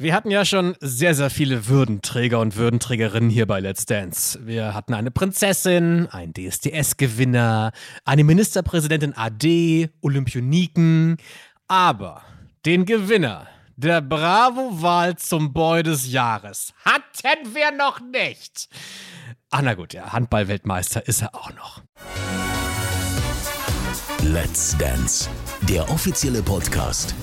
Wir hatten ja schon sehr, sehr viele Würdenträger und Würdenträgerinnen hier bei Let's Dance. Wir hatten eine Prinzessin, einen DSDS-Gewinner, eine Ministerpräsidentin AD, Olympioniken. Aber den Gewinner der Bravo-Wahl zum Boy des Jahres hatten wir noch nicht. Ach na gut, ja, Handball-Weltmeister ist er auch noch. Let's Dance, der offizielle Podcast.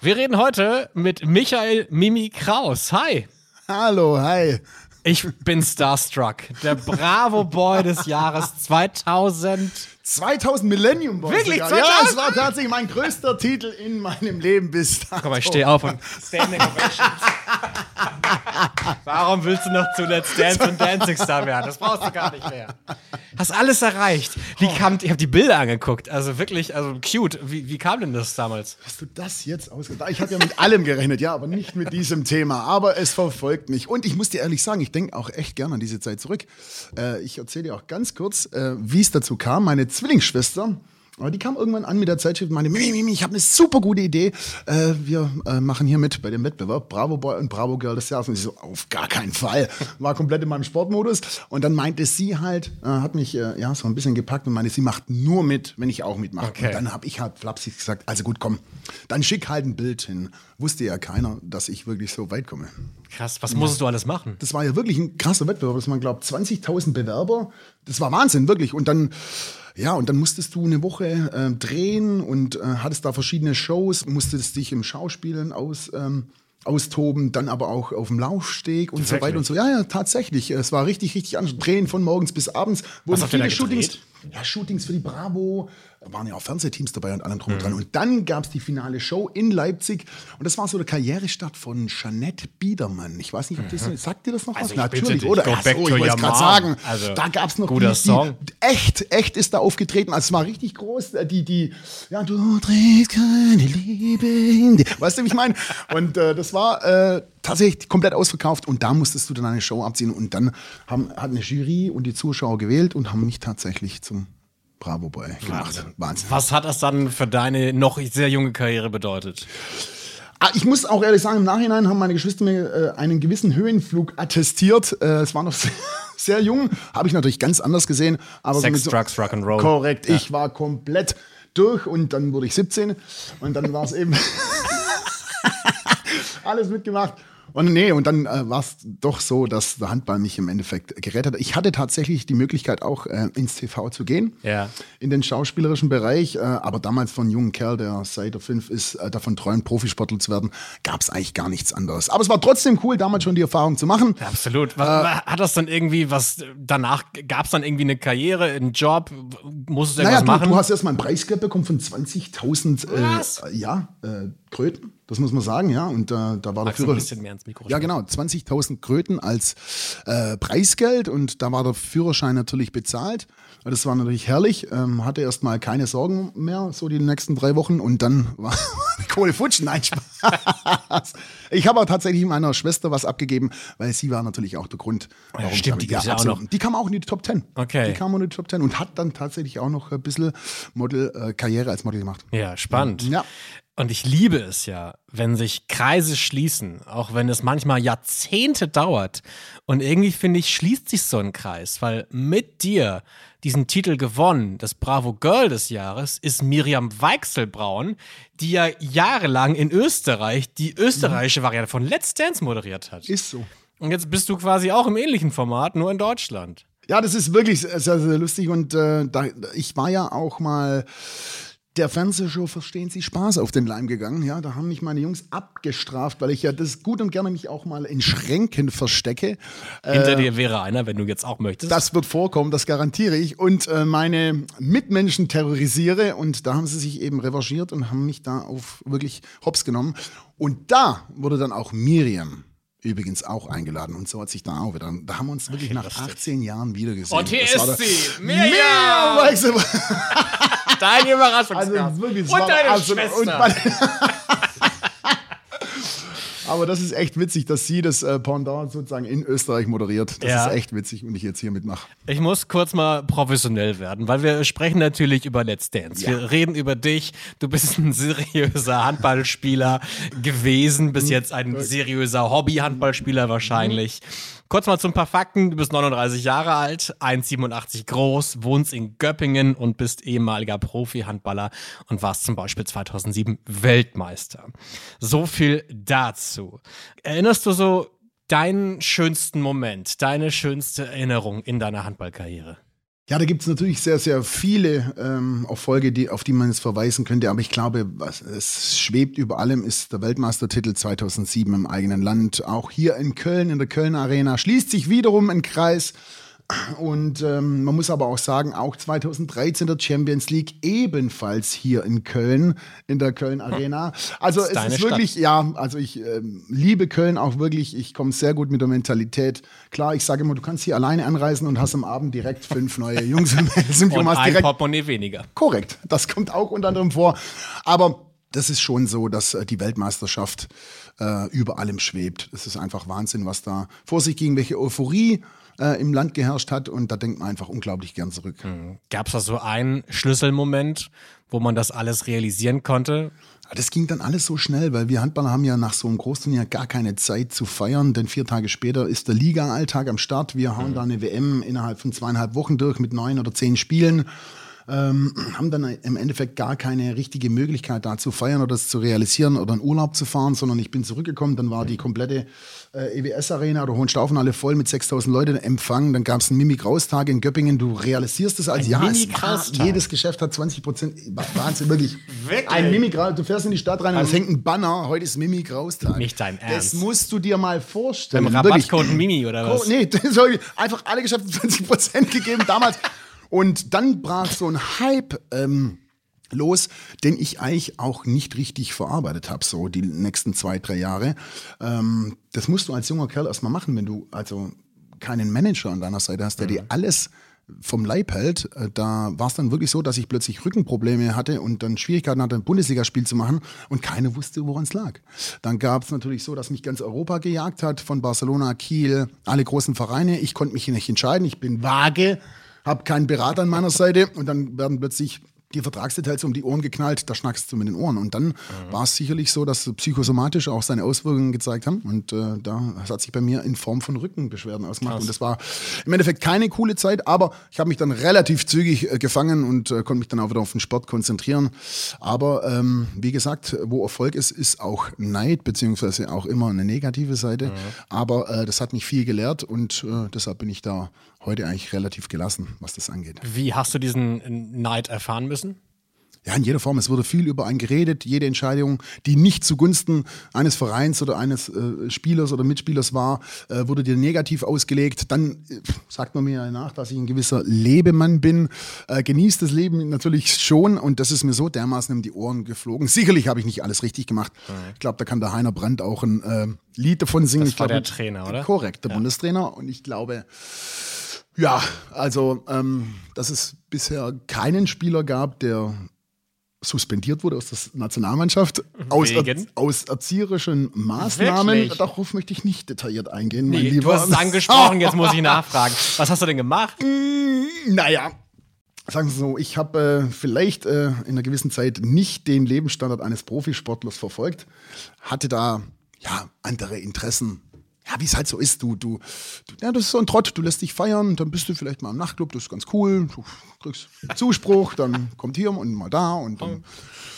Wir reden heute mit Michael Mimi Kraus. Hi. Hallo, hi. Ich bin starstruck. Der Bravo Boy des Jahres 2000. 2000 Millennium Boy. Wirklich? sogar. 2000? Ja, es war tatsächlich mein größter Titel in meinem Leben bis dato. Komm mal, ich stehe auf und Standing Ovations. Warum willst du noch zu Let's Dance und Dancing Star werden? Das brauchst du gar nicht mehr. Hast alles erreicht. Wie kam, ich habe die Bilder angeguckt. Also wirklich, also cute. Wie, wie kam denn das damals? Hast du das jetzt ausgedacht? Ich habe ja mit allem gerechnet, ja, aber nicht mit diesem Thema. Aber es verfolgt mich. Und ich muss dir ehrlich sagen, ich denke auch echt gerne an diese Zeit zurück. Äh, ich erzähle dir auch ganz kurz, äh, wie es dazu kam. Meine Zwillingsschwester, aber die kam irgendwann an mit der Zeitschrift und meinte, Mimi, Mimi, ich habe eine super gute Idee. Äh, wir äh, machen hier mit bei dem Wettbewerb Bravo Boy und Bravo Girl des Jahres. Und ich so, auf gar keinen Fall. War komplett in meinem Sportmodus. Und dann meinte sie halt, äh, hat mich äh, ja so ein bisschen gepackt und meinte, sie macht nur mit, wenn ich auch mitmache. Okay. Und dann habe ich halt flapsig gesagt, also gut, komm, dann schick halt ein Bild hin. Wusste ja keiner, dass ich wirklich so weit komme. Krass, was musstest du alles machen? Das war ja wirklich ein krasser Wettbewerb. Das waren, glaube ich, 20.000 Bewerber. Das war Wahnsinn, wirklich. Und dann, ja, und dann musstest du eine Woche äh, drehen und äh, hattest da verschiedene Shows, musstest dich im Schauspielen aus, ähm, austoben, dann aber auch auf dem Laufsteg und so weiter und so. Ja, ja, tatsächlich. Es war richtig, richtig anstrengend. Drehen von morgens bis abends. Wurden da viele Shootings. gedreht? Ja, Shootings für die Bravo. Da waren ja auch Fernsehteams dabei und allem drum Mhm. und dran. Und dann gab es die finale Show in Leipzig. Und das war so der Karrierestart von Jeanette Biedermann. Ich weiß nicht, ob das sagt dir das noch Also was? Natürlich, dich, oder? Ach so, ich wollte gerade sagen. Also, da gab es noch guter die, Song. Echt, echt ist da aufgetreten. Also es war richtig groß. Äh, Die, die, ja, du trägst keine Liebe in dir. Weißt du, wie ich meine? Und äh, das war äh, tatsächlich komplett ausverkauft. Und da musstest du dann eine Show abziehen. Und dann haben, hat eine Jury und die Zuschauer gewählt und haben mich tatsächlich zum Bravo Boy gemacht. Wahnsinn. Was hat das dann für deine noch sehr junge Karriere bedeutet? Ah, ich muss auch ehrlich sagen, im Nachhinein haben meine Geschwister mir äh, einen gewissen Höhenflug attestiert. Äh, es war noch sehr, sehr jung, habe ich natürlich ganz anders gesehen. Aber Sex, so- Drugs, Rock'n'Roll. Korrekt, ich war komplett durch und dann wurde ich 17 und dann war es eben alles mitgemacht. Und nee, und dann äh, war es doch so, dass der Handball mich im Endeffekt gerettet hat. Ich hatte tatsächlich die Möglichkeit, auch äh, ins TV zu gehen, Ja. in den schauspielerischen Bereich. Äh, aber damals von einem jungen Kerl, der seit er fünf ist, äh, davon träumt, Profisportler zu werden, gab es eigentlich gar nichts anderes. Aber es war trotzdem cool, damals schon die Erfahrung zu machen. Absolut. Was, hat das dann irgendwie was danach gab es dann irgendwie eine Karriere, einen Job? Musstest du Naja, irgendwas du, machen? du hast erstmal ein Preisgeld bekommen von 20.000 Was? äh, ja, äh, Kröten, das muss man sagen, ja. Und äh, da war der Magst du Führer. ein bisschen mehr ins Mikro Ja, genau, 20.000 Kröten als äh, Preisgeld und da war der Führerschein natürlich bezahlt. Das war natürlich herrlich, ähm, hatte erstmal keine Sorgen mehr, so die nächsten drei Wochen und dann war die Kohle futsch. Nein, Spaß. Ich habe auch tatsächlich meiner Schwester was abgegeben, weil sie war natürlich auch der Grund, warum ich stimmt, damit- die ja auch noch. Die kam auch in die Top 10. Okay. Die kam auch in die Top 10 und hat dann tatsächlich auch noch ein bisschen Model, äh, Karriere als Model gemacht. Ja, spannend. Ja. Und ich liebe es ja, wenn sich Kreise schließen, auch wenn es manchmal Jahrzehnte dauert. Und irgendwie finde ich, schließt sich so ein Kreis, weil mit dir diesen Titel gewonnen, das Bravo Girl des Jahres, ist Miriam Weichselbraun, die ja jahrelang in Österreich die österreichische Variante von Let's Dance moderiert hat. Ist so. Und jetzt bist du quasi auch im ähnlichen Format, nur in Deutschland. Ja, das ist wirklich sehr, sehr lustig und äh, da, ich war ja auch mal der Fernsehshow Verstehen Sie Spaß auf den Leim gegangen. Ja, da haben mich meine Jungs abgestraft, weil ich ja das gut und gerne mich auch mal in Schränken verstecke. Hinter dir wäre einer, wenn du jetzt auch möchtest. Das wird vorkommen, das garantiere ich. Und äh, meine Mitmenschen terrorisiere. Und da haben sie sich eben revanchiert und haben mich da auf wirklich hops genommen. Und da wurde dann auch Miriam übrigens auch eingeladen. Und so hat sich da auch wieder. Da haben wir uns wirklich nach 18 Jahren wiedergesehen. Und hier Das ist sie, Miriam! Miriam! Deine Überraschungsgast. Also wirklich, und deine absolut- Schwester. und Aber das ist echt witzig, dass sie das äh, Pendant sozusagen in Österreich moderiert. Das Ja. ist echt witzig und ich jetzt hier mitmache. Ich muss kurz mal professionell werden, weil wir sprechen natürlich über Let's Dance. Ja. Wir reden über dich. Du bist ein seriöser Handballspieler gewesen, Mhm. bis jetzt ein seriöser Hobby-Handballspieler wahrscheinlich. Kurz mal zu ein paar Fakten. Du bist 39 Jahre alt, 1,87 groß, wohnst in Göppingen und bist ehemaliger Profi-Handballer und warst zum Beispiel 2007 Weltmeister. So viel dazu. Erinnerst du so deinen schönsten Moment, deine schönste Erinnerung in deiner Handballkarriere? Ja, da gibt es natürlich sehr, sehr viele ähm, Erfolge, die, auf die man es verweisen könnte. Aber ich glaube, was es schwebt über allem, ist der Weltmeistertitel 2007 im eigenen Land. Auch hier in Köln, in der Köln Arena, schließt sich wiederum ein Kreis. Und ähm, man muss aber auch sagen, auch 2013 der Champions League ebenfalls hier in Köln, in der Köln Arena. Also ist es ist wirklich, ja, also ich ähm, liebe Köln auch wirklich. Ich komme sehr gut mit der Mentalität. Klar, ich sage immer, du kannst hier alleine anreisen und hast am Abend direkt fünf neue Jungs im Symptom. Und ein Portemonnaie weniger. Korrekt, das kommt auch unter anderem vor. Aber das ist schon so, dass äh, die Weltmeisterschaft äh, über allem schwebt. Es ist einfach Wahnsinn, was da vor sich ging, welche Euphorie äh, im Land geherrscht hat. Und da denkt man einfach unglaublich gern zurück. Gab es da so einen Schlüsselmoment, wo man das alles realisieren konnte? Das ging dann alles so schnell, weil wir Handballer haben ja nach so einem Großturnier gar keine Zeit zu feiern, denn vier Tage später ist der Liga-Alltag am Start. Wir hauen da eine WM innerhalb von zweieinhalb Wochen durch mit neun oder zehn Spielen. Ähm, haben dann im Endeffekt gar keine richtige Möglichkeit da zu feiern oder das zu realisieren oder in Urlaub zu fahren, sondern ich bin zurückgekommen, dann war die komplette äh, EWS-Arena oder Hohenstaufenhalle voll mit 6000 Leuten Empfang, dann gab es einen Mimik-Raustag in Göppingen, du realisierst es als Ein ja, es Mimik-Raustag? jedes Geschäft hat 20 Prozent, Wahnsinn, wirklich. Wirklich? Ein Mimik du fährst in die Stadt rein und es hängt ein Banner, heute ist Mimik Raustag. Nicht dein Ernst. Das musst du dir mal vorstellen. Wirklich. Rabattcode Mimi oder was? Oh, nee, das einfach alle Geschäfte 20 Prozent gegeben damals. Und dann brach so ein Hype ähm, los, den ich eigentlich auch nicht richtig verarbeitet habe, so die nächsten zwei, drei Jahre. Ähm, das musst du als junger Kerl erstmal machen, wenn du also keinen Manager an deiner Seite hast, der dir alles vom Leib hält. Äh, Da war es dann wirklich so, dass ich plötzlich Rückenprobleme hatte und dann Schwierigkeiten hatte, ein Bundesligaspiel zu machen und keiner wusste, woran es lag. Dann gab es natürlich so, dass mich ganz Europa gejagt hat, von Barcelona, Kiel, alle großen Vereine. Ich konnte mich nicht entscheiden, ich bin vage, habe keinen Berater an meiner Seite und dann werden plötzlich die Vertragsdetails um die Ohren geknallt, da schnackst du mit den Ohren. Und dann war es sicherlich so, dass psychosomatisch auch seine Auswirkungen gezeigt haben. Und äh, da hat sich bei mir in Form von Rückenbeschwerden ausgemacht. Und das war im Endeffekt keine coole Zeit, aber ich habe mich dann relativ zügig äh, gefangen und äh, konnte mich dann auch wieder auf den Sport konzentrieren. Aber ähm, wie gesagt, wo Erfolg ist, ist auch Neid, beziehungsweise auch immer eine negative Seite. Aber äh, das hat mich viel gelehrt und äh, deshalb bin ich da heute eigentlich relativ gelassen, was das angeht. Wie hast du diesen Neid erfahren müssen? Ja, in jeder Form. Es wurde viel über einen geredet. Jede Entscheidung, die nicht zugunsten eines Vereins oder eines äh, Spielers oder Mitspielers war, äh, wurde dir negativ ausgelegt. Dann äh, sagt man mir ja nach, dass ich ein gewisser Lebemann bin. Äh, genießt das Leben natürlich schon und das ist mir so dermaßen um die Ohren geflogen. Sicherlich habe ich nicht alles richtig gemacht. Ich glaube, da kann der Heiner Brandt auch ein äh, Lied davon singen. Das ich war glaub, der Trainer, oder? Korrekt, der Bundestrainer. Und ich glaube, ja, also, ähm, dass es bisher keinen Spieler gab, der suspendiert wurde aus der Nationalmannschaft aus, er, Wegen? aus erzieherischen Maßnahmen. Wirklich? Darauf möchte ich nicht detailliert eingehen, mein Nee, Lieber. du hast es angesprochen, jetzt muss ich nachfragen. Was hast du denn gemacht? Naja, sagen wir so, ich habe äh, vielleicht äh, in einer gewissen Zeit nicht den Lebensstandard eines Profisportlers verfolgt, hatte da ja andere Interessen. Ja, wie es halt so ist, du, du, du, ja, das ist so ein Trott, du lässt dich feiern, dann bist du vielleicht mal im Nachtclub, das ist ganz cool, du kriegst Zuspruch, dann kommt hier und mal da und dann,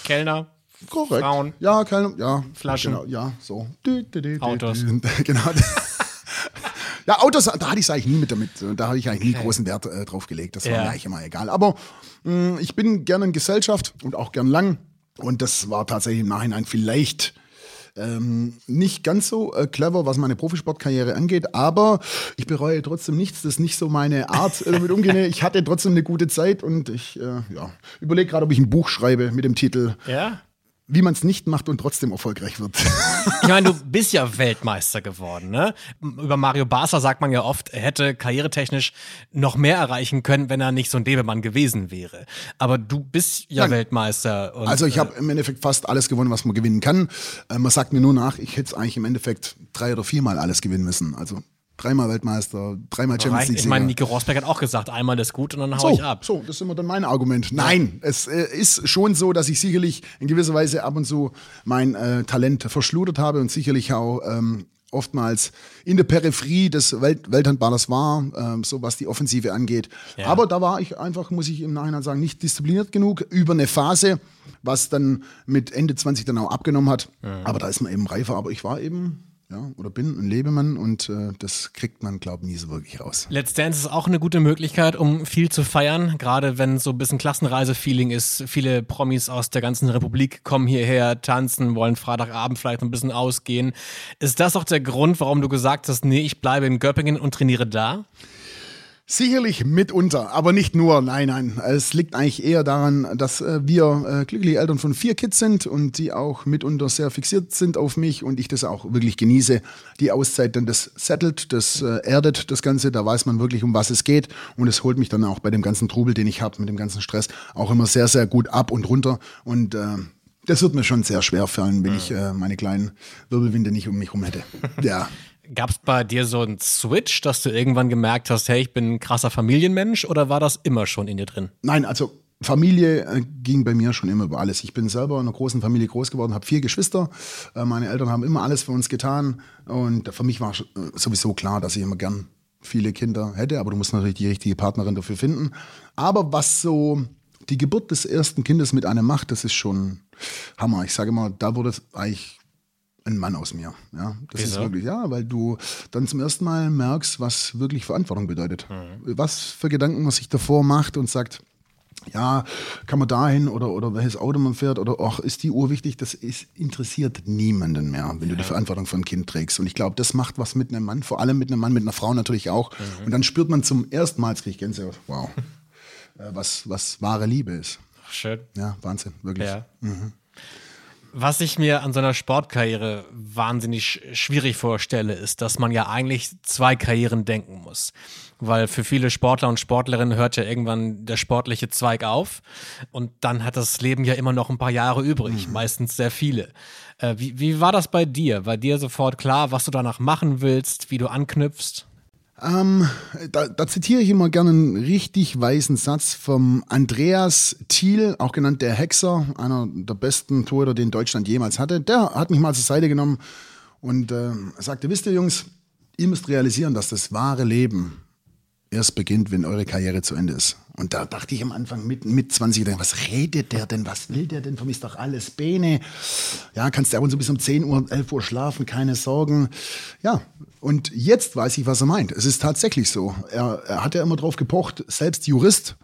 Kellner? korrekt. Frauen? Ja, keine, ja. Flaschen? Genau, ja, so. Autos? Genau. Ja, Autos, da hatte ich es eigentlich nie mit damit. Da habe ich eigentlich nie großen Wert äh, drauf gelegt. Das war Ja. mir eigentlich immer egal. Aber mh, ich bin gerne in Gesellschaft und auch gern lang. Und das war tatsächlich im Nachhinein vielleicht ähm, nicht ganz so äh, clever, was meine Profisportkarriere angeht, aber ich bereue trotzdem nichts. Das ist nicht so meine Art, äh, damit umgehen. Ich hatte trotzdem eine gute Zeit und ich äh, ja, überlege gerade, ob ich ein Buch schreibe mit dem Titel Ja? Wie man es nicht macht und trotzdem erfolgreich wird. Ich meine, du bist ja Weltmeister geworden, ne? Über Mario Basler sagt man ja oft, er hätte karrieretechnisch noch mehr erreichen können, wenn er nicht so ein Lebemann gewesen wäre. Aber du bist ja Nein. Weltmeister. Und, Also ich äh, habe im Endeffekt fast alles gewonnen, was man gewinnen kann. Äh, man sagt mir nur nach, ich hätte eigentlich im Endeffekt drei oder viermal alles gewinnen müssen. Also dreimal Weltmeister, dreimal Champions. League. Ich meine, Nico Rosberg hat auch gesagt, einmal ist gut und dann hau so, ich ab. so, das ist immer dann mein Argument. Nein, es äh, ist schon so, dass ich sicherlich in gewisser Weise ab und zu mein äh, Talent verschludert habe und sicherlich auch ähm, oftmals in der Peripherie des Welt Welthandballers war, ähm, so was die Offensive angeht. Ja. Aber da war ich einfach, muss ich im Nachhinein sagen, nicht diszipliniert genug über eine Phase, was dann mit Ende 20 dann auch abgenommen hat. Aber da ist man eben reifer. Aber ich war eben, ja, oder bin ein Lebemann und äh, das kriegt man, glaube ich, nie so wirklich raus. Let's Dance ist auch eine gute Möglichkeit, um viel zu feiern, gerade wenn so ein bisschen Klassenreise-Feeling ist. Viele Promis aus der ganzen Republik kommen hierher, tanzen, wollen Freitagabend vielleicht ein bisschen ausgehen. Ist das auch der Grund, warum du gesagt hast, nee, ich bleibe in Göppingen und trainiere da? Sicherlich mitunter, aber nicht nur. Nein, nein. Es liegt eigentlich eher daran, dass äh, wir äh, glückliche Eltern von vier Kids sind und die auch mitunter sehr fixiert sind auf mich und ich das auch wirklich genieße. Die Auszeit dann das settelt, das äh, erdet das Ganze, da weiß man wirklich, um was es geht und es holt mich dann auch bei dem ganzen Trubel, den ich habe, mit dem ganzen Stress, auch immer sehr, sehr gut ab und runter und äh, das wird mir schon sehr schwer fallen, wenn ich äh, meine kleinen Wirbelwinde nicht um mich rum hätte. Ja. Gab es bei dir so einen Switch, dass du irgendwann gemerkt hast, hey, ich bin ein krasser Familienmensch oder war das immer schon in dir drin? Nein, also Familie äh, ging bei mir schon immer über alles. Ich bin selber in einer großen Familie groß geworden, habe vier Geschwister. Äh, meine Eltern haben immer alles für uns getan. Und für mich war äh, sowieso klar, dass ich immer gern viele Kinder hätte. Aber du musst natürlich die richtige Partnerin dafür finden. Aber was so die Geburt des ersten Kindes mit einem macht, das ist schon Hammer. Ich sage immer, da wurde es eigentlich ein Mann aus mir. Ja, das ist Wieso? wirklich, ja, weil du dann zum ersten Mal merkst, was wirklich Verantwortung bedeutet. Was für Gedanken man sich davor macht und sagt, ja, kann man dahin oder, oder welches Auto man fährt oder ach, ist die Uhr wichtig? Das ist, interessiert niemanden mehr, wenn du die Verantwortung für ein Kind trägst. Und ich glaube, das macht was mit einem Mann, vor allem mit einem Mann, mit einer Frau natürlich auch. Und dann spürt man zum ersten Mal, jetzt krieg ich Gänsehaut, wow, äh, was, was wahre Liebe ist. Ach, schön. Ja, Wahnsinn, wirklich. Ja. Was ich mir an so einer Sportkarriere wahnsinnig sch- schwierig vorstelle, ist, dass man ja eigentlich zwei Karrieren denken muss. Weil für viele Sportler und Sportlerinnen hört ja irgendwann der sportliche Zweig auf und dann hat das Leben ja immer noch ein paar Jahre übrig, meistens sehr viele. Äh, wie, wie war das bei dir? War dir sofort klar, was du danach machen willst, wie du anknüpfst? Ähm, da, da zitiere ich immer gerne einen richtig weisen Satz vom Andreas Thiel, auch genannt der Hexer, einer der besten Torhüter, den Deutschland jemals hatte. Der hat mich mal zur Seite genommen und äh, sagte, wisst ihr Jungs, ihr müsst realisieren, dass das wahre Leben erst beginnt, wenn eure Karriere zu Ende ist. Und da dachte ich am Anfang mit, mit 20, gedacht, was redet der denn, was will der denn? Für mich ist doch alles Bene. Ja, kannst du ab und zu bis um 10 Uhr, 11 Uhr schlafen, keine Sorgen. Ja, und jetzt weiß ich, was er meint. Es ist tatsächlich so. Er, er hat ja immer drauf gepocht, selbst Jurist,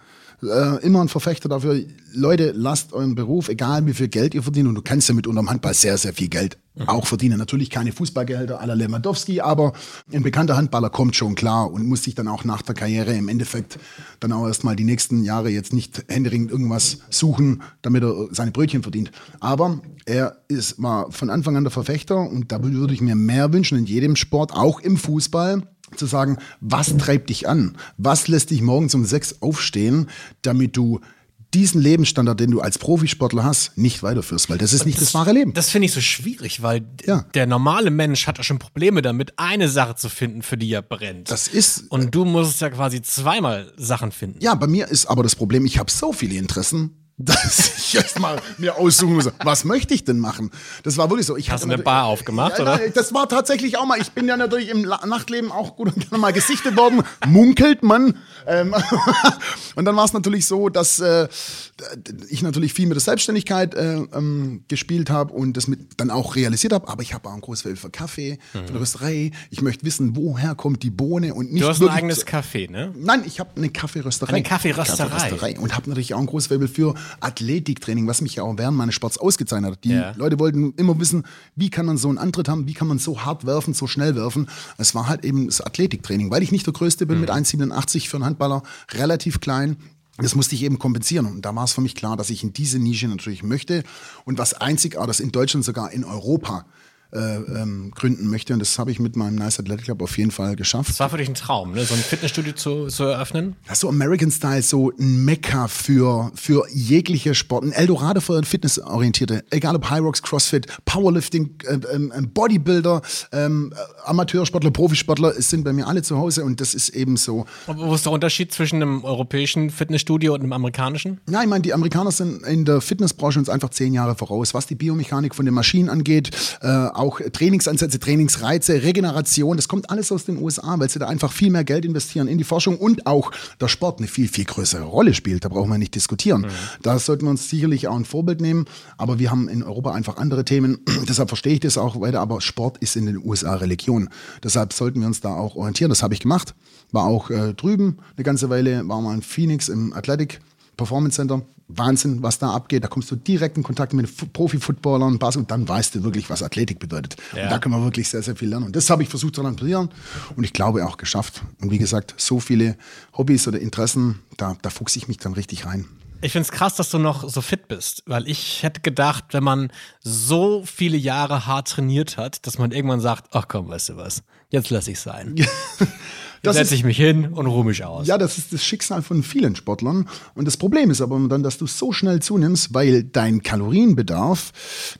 äh, immer ein Verfechter dafür, Leute, lasst euren Beruf, egal wie viel Geld ihr verdient, und du kannst ja mit unterm Handball sehr, sehr viel Geld auch verdienen. Natürlich keine Fußballgehälter à la Lewandowski, aber ein bekannter Handballer kommt schon klar und muss sich dann auch nach der Karriere im Endeffekt dann auch erstmal die nächsten Jahre jetzt nicht händeringend irgendwas suchen, damit er seine Brötchen verdient. Aber er ist mal von Anfang an der Verfechter und da würde ich mir mehr wünschen in jedem Sport, auch im Fußball, zu sagen, was treibt dich an? Was lässt dich morgens um sechs aufstehen, damit du diesen Lebensstandard, den du als Profisportler hast, nicht weiterführst, weil das ist nicht das, wahre Leben. Das finde ich so schwierig, weil Ja. der normale Mensch hat ja schon Probleme damit, eine Sache zu finden, für die er brennt. Das ist Und du musst ja quasi zweimal Sachen finden. Ja, bei mir ist aber das Problem, ich habe so viele Interessen, dass ich erstmal mir aussuchen muss, was möchte ich denn machen? Das war wirklich so. Ich Hast du eine Bar aufgemacht, ja, oder? Das war tatsächlich auch mal. Ich bin ja natürlich im Nachtleben auch gut und gerne mal gesichtet worden. Munkelt man. Ähm, und dann war es natürlich so, dass äh, ich natürlich viel mit der Selbstständigkeit äh, ähm, gespielt habe und das mit dann auch realisiert habe. Aber ich habe auch ein großes Feld für Kaffee, für eine Rösterei. Ich möchte wissen, woher kommt die Bohne und nicht Du hast ein eigenes Café, ne? Nein, ich habe eine Kaffeerösterei. Eine Kaffeerösterei. Kaffeerösterei. Und habe natürlich auch ein großes Faible für Athletiktraining, was mich ja auch während meines Sports ausgezeichnet hat. Die Ja. Leute wollten immer wissen, wie kann man so einen Antritt haben, wie kann man so hart werfen, so schnell werfen. Es war halt eben das Athletiktraining, weil ich nicht der Größte bin mit 1,87 für einen Handballer, relativ klein. Das musste ich eben kompensieren. Und da war es für mich klar, dass ich in diese Nische natürlich möchte. Und was einzigartig in Deutschland, sogar in Europa, äh, ähm, gründen möchte. Und das habe ich mit meinem Nice Athletic Club auf jeden Fall geschafft. Das war für dich ein Traum, ne? so ein Fitnessstudio zu, zu eröffnen? Das ist so American Style, so ein Mekka für, für jegliche Sport. Ein Eldorado für Fitnessorientierte. Egal ob High Rocks, CrossFit, Powerlifting, äh, äh, Bodybuilder, ähm, Amateursportler, Profisportler, es sind bei mir alle zu Hause und das ist eben so. wo ist der Unterschied zwischen einem europäischen Fitnessstudio und einem amerikanischen? Ja, ich meine, die Amerikaner sind in der Fitnessbranche uns einfach zehn Jahre voraus, was die Biomechanik von den Maschinen angeht, äh, auch Trainingsansätze, Trainingsreize, Regeneration, das kommt alles aus den USA, weil sie da einfach viel mehr Geld investieren in die Forschung und auch der Sport eine viel, viel größere Rolle spielt. Da brauchen wir nicht diskutieren. Mhm. Da sollten wir uns sicherlich auch ein Vorbild nehmen, aber wir haben in Europa einfach andere Themen. Deshalb verstehe ich das auch weiter, aber Sport ist in den USA Religion. Deshalb sollten wir uns da auch orientieren. Das habe ich gemacht. War auch äh, drüben eine ganze Weile, war mal in Phoenix im Athletic Performance Center. Wahnsinn, was da abgeht. Da kommst du direkt in Kontakt mit Profi-Footballern und dann weißt du wirklich, was Athletik bedeutet. Ja. Und da können wir wirklich sehr, sehr viel lernen. Und das habe ich versucht zu transferieren und ich glaube auch geschafft. Und wie gesagt, so viele Hobbys oder Interessen, da, da fuchse ich mich dann richtig rein. Ich finde es krass, dass du noch so fit bist, weil ich hätte gedacht, wenn man so viele Jahre hart trainiert hat, dass man irgendwann sagt, ach komm, weißt du was, jetzt lass ich sein. Jetzt setze ich mich hin und ruhe mich aus. Ja, das ist das Schicksal von vielen Sportlern. Und das Problem ist aber dann, dass du so schnell zunimmst, weil dein Kalorienbedarf,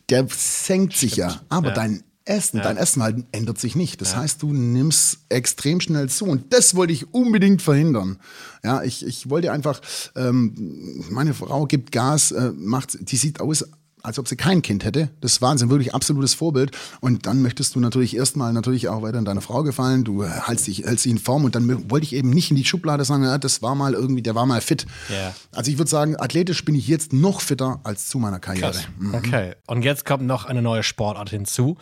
der senkt sich ja. Aber ja. dein Essen, ja. dein Essen halt ändert sich nicht. Das ja. heißt, du nimmst extrem schnell zu. Und das wollte ich unbedingt verhindern. Ja, ich, ich wollte einfach, ähm, meine Frau gibt Gas, äh, macht, die sieht aus, als ob sie kein Kind hätte. Das ist Wahnsinn, wirklich absolutes Vorbild. Und dann möchtest du natürlich erstmal natürlich auch weiter an deine Frau gefallen. Du hältst dich, hältst dich in Form und dann wollte ich eben nicht in die Schublade sagen, ja, das war mal irgendwie, der war mal fit. Yeah. Also ich würde sagen, athletisch bin ich jetzt noch fitter als zu meiner Karriere. Mhm. Okay. Und jetzt kommt noch eine neue Sportart hinzu.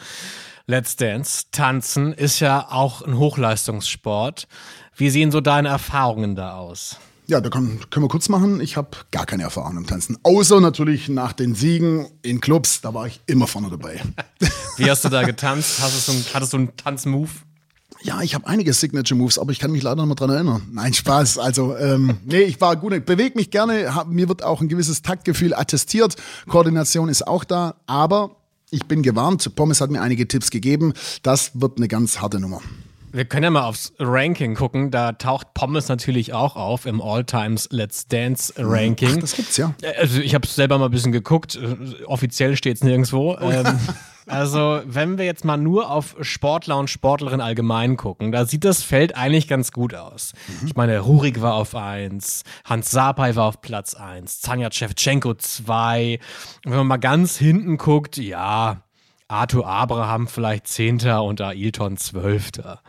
Let's Dance. Tanzen ist ja auch ein Hochleistungssport. Wie sehen so deine Erfahrungen da aus? Ja, da kann, können wir kurz machen. Ich habe gar keine Erfahrung im Tanzen. Außer natürlich nach den Siegen in Clubs, da war ich immer vorne dabei. Wie hast du da getanzt? Hast du so einen, hattest du einen Tanzmove? Ja, ich habe einige Signature Moves, aber ich kann mich leider noch mal dran erinnern. Nein, Spaß. Also, ähm, nee, ich war gut, ich bewege mich gerne. Hab, mir wird auch ein gewisses Taktgefühl attestiert. Koordination ist auch da, aber ich bin gewarnt. Pommes hat mir einige Tipps gegeben. Das wird eine ganz harte Nummer. Wir können ja mal aufs Ranking gucken. Da taucht Pommes natürlich auch auf im All-Times Let's Dance Ranking. Ach, das gibt's ja. Also ich habe selber mal ein bisschen geguckt. Offiziell steht's nirgendwo. Oh. Ähm, also wenn wir jetzt mal nur auf Sportler und Sportlerinnen allgemein gucken, da sieht das Feld eigentlich ganz gut aus. Mhm. Ich meine, Rurik war auf 1, Hans Sapai war auf Platz 1, Zanja Shevchenko 2. Wenn man mal ganz hinten guckt, ja, Arthur Abraham vielleicht Zehnter und Ailton Zwölfter.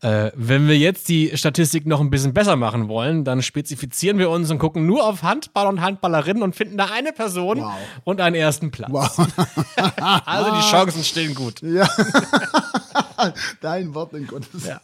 Äh, wenn wir jetzt die Statistik noch ein bisschen besser machen wollen, dann spezifizieren wir uns und gucken nur auf Handball und Handballerinnen und finden da eine Person wow. und einen ersten Platz. Wow. also die Chancen stehen gut. Ja. Dein Wort in Gottes. Ja.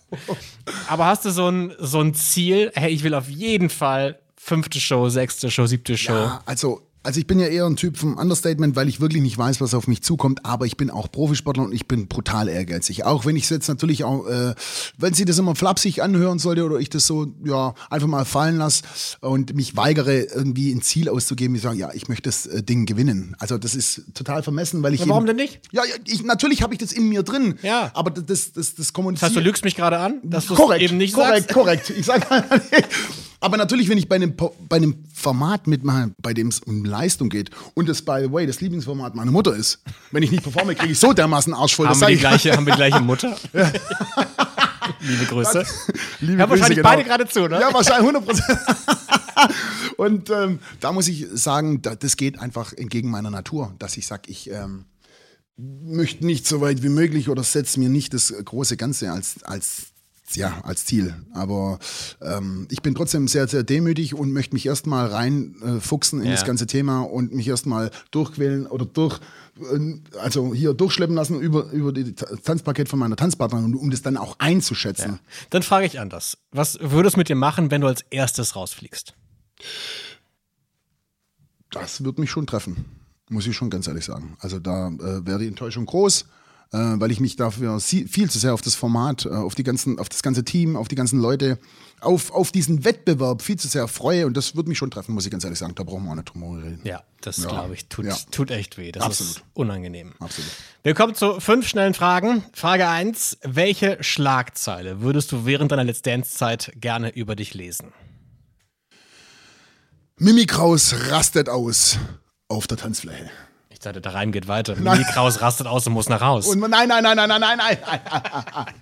Aber hast du so ein, so ein Ziel, hey, ich will auf jeden Fall fünfte Show, sechste Show, siebte Show? Ja, also also ich bin ja eher ein Typ vom Understatement, weil ich wirklich nicht weiß, was auf mich zukommt, aber ich bin auch Profisportler und ich bin brutal ehrgeizig. Auch wenn ich es jetzt natürlich auch, äh, wenn sie das immer flapsig anhören sollte oder ich das so, ja, einfach mal fallen lasse und mich weigere, irgendwie ein Ziel auszugeben, ich sage, ja, ich möchte das äh, Ding gewinnen. Also das ist total vermessen, weil ich. Ja, warum denn nicht? Ja, ich, natürlich habe ich das in mir drin. Ja. Aber das, das, das, das kommuniziert. Das heißt, du lügst mich gerade an, dass du eben nicht korrekt, sagst? Korrekt, korrekt. Ich sage Aber natürlich, wenn ich bei einem, bei einem Format mitmache, bei dem es um Leistung geht und das, by the way, das Lieblingsformat meiner Mutter ist, wenn ich nicht performe, kriege ich so dermaßen Arsch voll. Haben, wir die gleiche, haben wir die gleiche Mutter? Liebe Grüße. Liebe ja, wahrscheinlich genau. beide gerade zu, ne? Ja, wahrscheinlich 100 Prozent. und ähm, da muss ich sagen, das geht einfach entgegen meiner Natur, dass ich sage, ich ähm, möchte nicht so weit wie möglich oder setze mir nicht das große Ganze als, als ja, als Ziel. Aber ähm, ich bin trotzdem sehr, sehr demütig und möchte mich erstmal reinfuchsen äh, in ja. das ganze Thema und mich erstmal durchquälen oder durch, äh, also hier durchschleppen lassen über, über das Tanzpaket von meiner Tanzpartnerin, um das dann auch einzuschätzen. Ja. Dann frage ich anders. Was würdest du mit dir machen, wenn du als erstes rausfliegst? Das wird mich schon treffen, muss ich schon ganz ehrlich sagen. Also da äh, wäre die Enttäuschung groß. Äh, weil ich mich dafür viel zu sehr auf das Format, äh, auf, die ganzen, auf das ganze Team, auf die ganzen Leute, auf, auf diesen Wettbewerb viel zu sehr freue. Und das würde mich schon treffen, muss ich ganz ehrlich sagen. Da brauchen wir auch nicht drum reden. Ja, das Ja. glaube ich, tut, Ja. tut echt weh. Das ist Absolut. unangenehm. Absolut. Wir kommen zu fünf schnellen Fragen. Frage 1. Welche Schlagzeile würdest du während deiner Let's Dance-Zeit gerne über dich lesen? Mimi Kraus rastet aus auf der Tanzfläche. Dachte, da rein geht weiter. Mimi Kraus rastet aus und muss nach Haus. Und nein, nein, nein, nein, nein, nein, nein.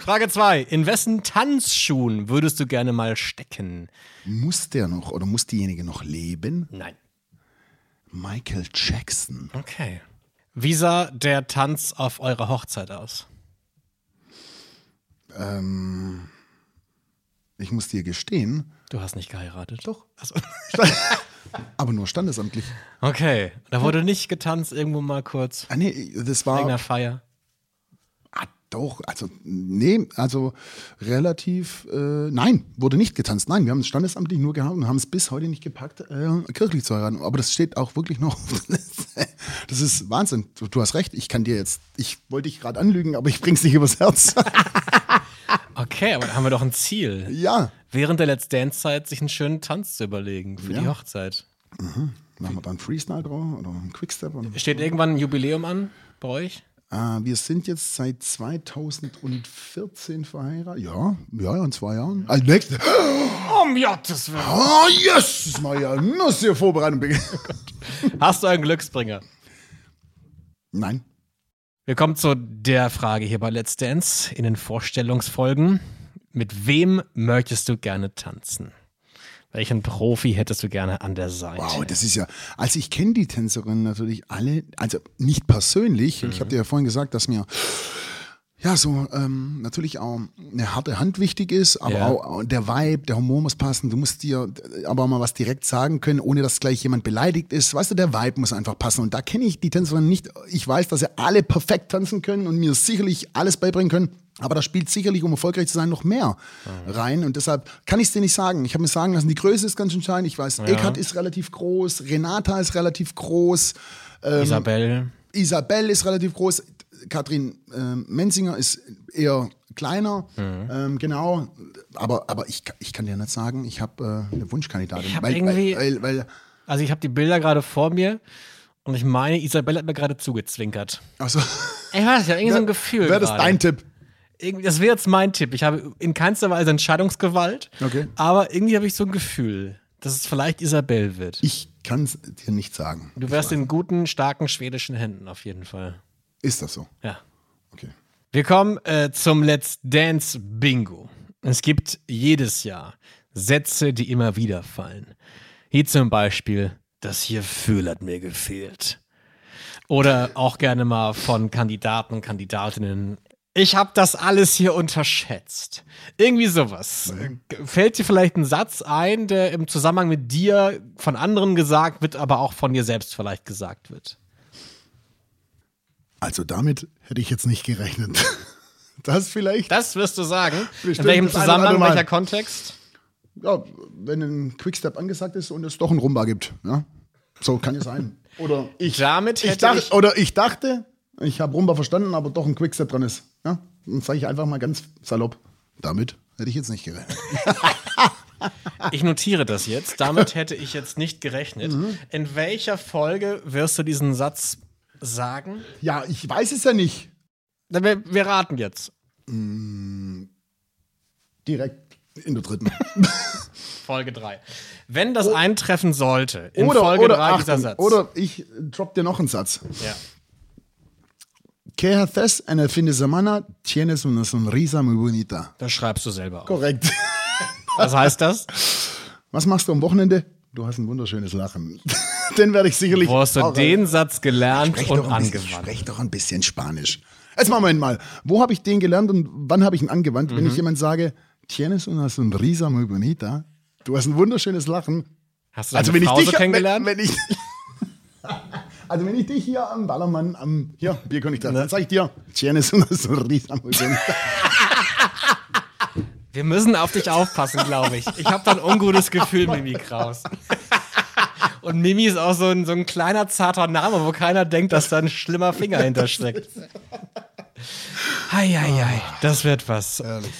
Frage 2. In wessen Tanzschuhen würdest du gerne mal stecken? Muss der noch oder muss diejenige noch leben? Nein. Michael Jackson. Okay. Wie sah der Tanz auf eurer Hochzeit aus? Ähm, ich muss dir gestehen, Du hast nicht geheiratet. Doch. Achso. aber nur standesamtlich. Okay. Da wurde nicht getanzt irgendwo mal kurz. Ah, nee, das war. irgendeiner Feier. Ah, doch, also, nee, also relativ. Äh, nein, wurde nicht getanzt. Nein, wir haben es standesamtlich nur gehabt und haben es bis heute nicht gepackt, äh, kirchlich zu heiraten. Aber das steht auch wirklich noch. das ist Wahnsinn. Du, du hast recht, ich kann dir jetzt. Ich wollte dich gerade anlügen, aber ich bring's nicht übers Herz. Okay, aber da haben wir doch ein Ziel. ja. Während der Let's Dance-Zeit sich einen schönen Tanz zu überlegen für die Ja. Hochzeit. Machen wir da einen Freestyle drauf oder einen Quickstep? Oder? Steht irgendwann ein Jubiläum an bei euch? Äh, wir sind jetzt seit 2014 verheiratet. Ja, ja, in zwei Jahren. Als nächstes. Um Gottes Willen. Oh, yes! Maja, muss dir Vorbereitung beginnen. Hast du einen Glücksbringer? Nein. Wir kommen zu der Frage hier bei Let's Dance in den Vorstellungsfolgen. Mit wem möchtest du gerne tanzen? Welchen Profi hättest du gerne an der Seite? Wow, das ist ja. Also ich kenne die Tänzerinnen natürlich alle, also nicht persönlich. Ich habe dir ja vorhin gesagt, dass mir ja so ähm, natürlich auch eine harte Hand wichtig ist, aber Ja. auch, der Vibe, der Humor muss passen. Du musst dir aber mal was direkt sagen können, ohne dass gleich jemand beleidigt ist. Weißt du, der Vibe muss einfach passen. Und da kenne ich die Tänzerinnen nicht. Ich weiß, dass sie alle perfekt tanzen können und mir sicherlich alles beibringen können. Aber da spielt sicherlich, um erfolgreich zu sein, noch mehr rein. Und deshalb kann ich es dir nicht sagen. Ich habe mir sagen lassen, die Größe ist ganz entscheidend. Ich weiß, Eckhardt ist relativ groß, Renata ist relativ groß, Isabel. Isabel ist relativ groß, Katrin ähm, Menzinger ist eher kleiner. Mhm. Ähm, genau. Aber, aber ich, ich kann dir nicht sagen, ich habe äh, eine Wunschkandidatin. Ich hab weil, weil, weil, Also ich habe die Bilder gerade vor mir und ich meine, Isabel hat mir gerade zugezwinkert. also, Ich weiß ja, irgendwie so ein Gefühl. wäre das dein Tipp? Das wäre jetzt mein Tipp. Ich habe in keinster Weise Entscheidungsgewalt, Okay. aber irgendwie habe ich so ein Gefühl, dass es vielleicht Isabel wird. Ich kann es dir nicht sagen. Du wärst in guten, starken schwedischen Händen auf jeden Fall. Ist das so? Ja. Okay. Wir kommen äh, zum Let's Dance Bingo. Es gibt jedes Jahr Sätze, die immer wieder fallen. Hier zum Beispiel, das hier Gefühl hat mir gefehlt. Oder auch gerne mal von Kandidaten Kandidatinnen. Ich habe das alles hier unterschätzt. Irgendwie sowas. Fällt dir vielleicht ein Satz ein, der im Zusammenhang mit dir von anderen gesagt wird, aber auch von dir selbst vielleicht gesagt wird? Also damit hätte ich jetzt nicht gerechnet. Das vielleicht? Das wirst du sagen. Bestimmt in welchem Zusammenhang, welcher Kontext? Ja, wenn ein Quickstep angesagt ist und es doch einen Rumba gibt. Ja? So kann es sein. Oder ich, Damit ich, dachte, ich- oder ich dachte, ich habe Rumba verstanden, aber doch ein Quickstep dran ist. Ja? Dann sage ich einfach mal ganz salopp. Damit hätte ich jetzt nicht gerechnet. Ich notiere das jetzt. Damit hätte ich jetzt nicht gerechnet. Mhm. In welcher Folge wirst du diesen Satz sagen? Ja, ich weiß es ja nicht. Na, Wir, wir raten jetzt. Direkt in der dritten. Folge 3. Wenn das eintreffen sollte, in oder, Folge oder, 3 dieser Satz. oder ich drop dir noch einen Satz. ja. Que haces en el fin de semana? Tienes una sonrisa muy bonita. Das schreibst du selber auf. Korrekt. Was heißt das? Was machst du am Wochenende? Du hast ein wunderschönes Lachen. Den werde ich sicherlich. Wo hast du den Satz gelernt Sprech und ein bisschen, angewandt? sprech doch ein bisschen Spanisch. Jetzt Moment mal. Wo habe ich den gelernt und wann habe ich ihn angewandt? Mhm. Wenn ich jemand sage, tienes una sonrisa muy bonita, du hast ein wunderschönes Lachen. Hast du Also wenn ich Frau dich kennengelernt? Wenn, wenn ich, also wenn ich dich hier am Ballermann am hier Bierkönig treffe, dann sage ich dir, tienes una sonrisa muy bonita. Wir müssen auf dich aufpassen, glaube ich. Ich habe da ein ungutes Gefühl, Mimi Kraus. Und Mimi ist auch so ein, so ein kleiner, zarter Name, wo keiner denkt, dass da ein schlimmer Finger hintersteckt. Eieiei, das wird was. Ehrlich.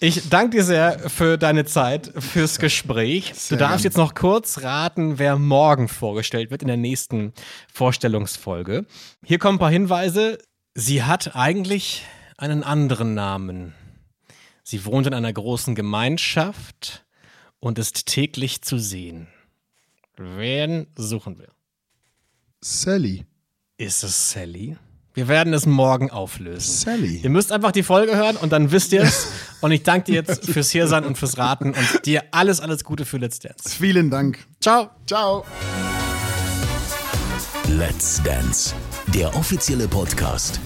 Ich danke dir sehr für deine Zeit, fürs Gespräch. Du darfst gern. jetzt noch kurz raten, wer morgen vorgestellt wird in der nächsten Vorstellungsfolge. Hier kommen ein paar Hinweise. Sie hat eigentlich einen anderen Namen. Sie wohnt in einer großen Gemeinschaft und ist täglich zu sehen. Wen suchen wir? Sally. Ist es Sally? Wir werden es morgen auflösen. Sally. Ihr müsst einfach die Folge hören und dann wisst ihr es. Und ich danke dir jetzt fürs Hiersein und fürs Raten und dir alles, alles Gute für Let's Dance. Vielen Dank. Ciao. Ciao. Let's Dance, der offizielle Podcast.